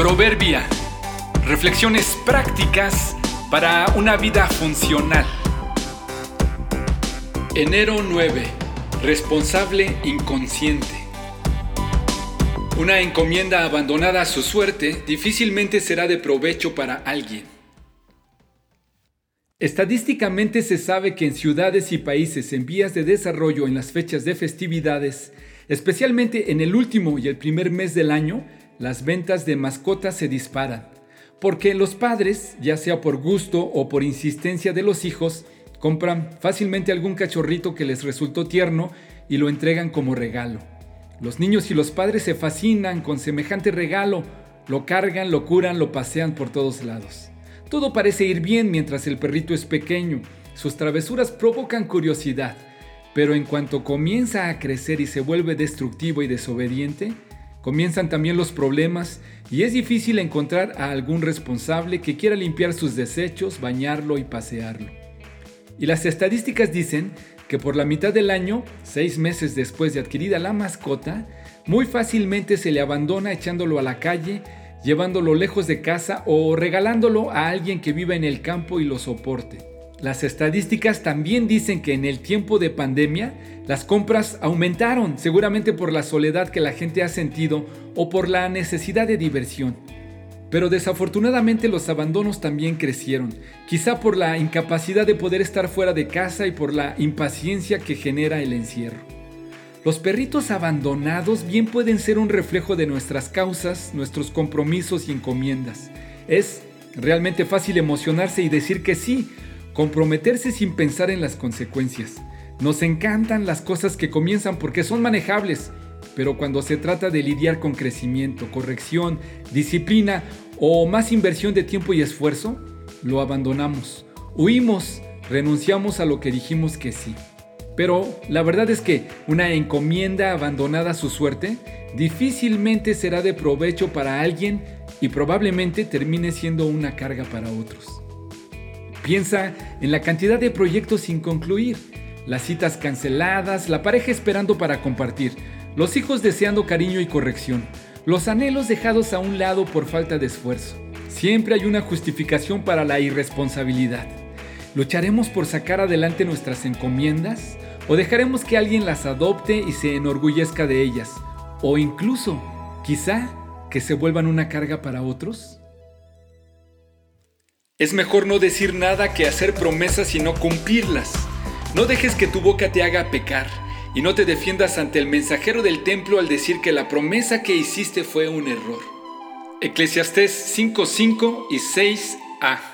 Proverbia. Reflexiones prácticas para una vida funcional. Enero 9. Responsable inconsciente. Una encomienda abandonada a su suerte difícilmente será de provecho para alguien. Estadísticamente se sabe que en ciudades y países en vías de desarrollo en las fechas de festividades, especialmente en el último y el primer mes del año, las ventas de mascotas se disparan, porque los padres, ya sea por gusto o por insistencia de los hijos, compran fácilmente algún cachorrito que les resultó tierno y lo entregan como regalo. Los niños y los padres se fascinan con semejante regalo, lo cargan, lo curan, lo pasean por todos lados. Todo parece ir bien mientras el perrito es pequeño, sus travesuras provocan curiosidad, pero en cuanto comienza a crecer y se vuelve destructivo y desobediente, Comienzan también los problemas y es difícil encontrar a algún responsable que quiera limpiar sus desechos, bañarlo y pasearlo. Y las estadísticas dicen que por la mitad del año, seis meses después de adquirida la mascota, muy fácilmente se le abandona echándolo a la calle, llevándolo lejos de casa o regalándolo a alguien que viva en el campo y lo soporte. Las estadísticas también dicen que en el tiempo de pandemia las compras aumentaron, seguramente por la soledad que la gente ha sentido o por la necesidad de diversión. Pero desafortunadamente los abandonos también crecieron, quizá por la incapacidad de poder estar fuera de casa y por la impaciencia que genera el encierro. Los perritos abandonados bien pueden ser un reflejo de nuestras causas, nuestros compromisos y encomiendas. Es realmente fácil emocionarse y decir que sí, Comprometerse sin pensar en las consecuencias. Nos encantan las cosas que comienzan porque son manejables, pero cuando se trata de lidiar con crecimiento, corrección, disciplina o más inversión de tiempo y esfuerzo, lo abandonamos, huimos, renunciamos a lo que dijimos que sí. Pero la verdad es que una encomienda abandonada a su suerte difícilmente será de provecho para alguien y probablemente termine siendo una carga para otros. Piensa en la cantidad de proyectos sin concluir, las citas canceladas, la pareja esperando para compartir, los hijos deseando cariño y corrección, los anhelos dejados a un lado por falta de esfuerzo. Siempre hay una justificación para la irresponsabilidad. ¿Lucharemos por sacar adelante nuestras encomiendas? ¿O dejaremos que alguien las adopte y se enorgullezca de ellas? ¿O incluso, quizá, que se vuelvan una carga para otros? Es mejor no decir nada que hacer promesas y no cumplirlas. No dejes que tu boca te haga pecar y no te defiendas ante el mensajero del templo al decir que la promesa que hiciste fue un error. Eclesiastés 5.5 y 6a.